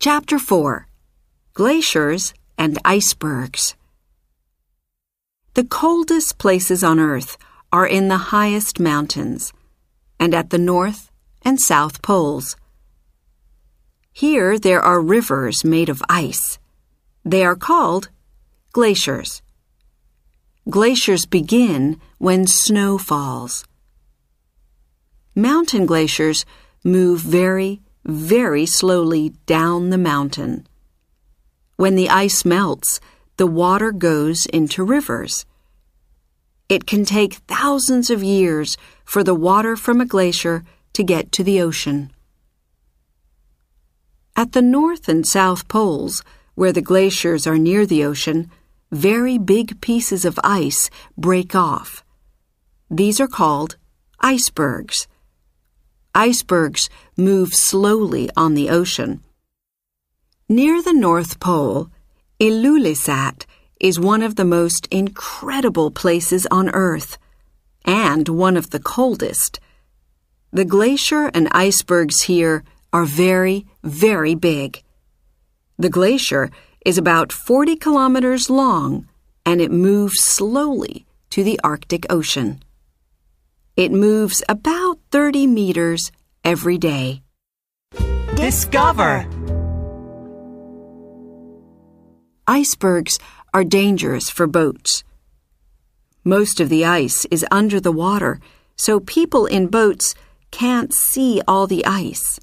Chapter 4 Glaciers and Icebergs. The coldest places on Earth are in the highest mountains and at the North and South Poles. Here there are rivers made of ice. They are called glaciers. Glaciers begin when snow falls. Mountain glaciers move very, very slowly down the mountain. When the ice melts, the water goes into rivers. It can take thousands of years for the water from a glacier to get to the ocean. At the North and South Poles, where the glaciers are near the ocean, very big pieces of ice break off. These are called icebergs. Icebergs move slowly on the ocean. Near the North Pole, Ilulissat is one of the most incredible places on Earth and one of the coldest. The glacier and icebergs here are very, very big. The glacier is about 40 kilometers long and it moves slowly to the Arctic Ocean. It moves about 30 meters every day. Discover. Icebergs are dangerous for boats. Most of the ice is under the water, so people in boats can't see all the ice.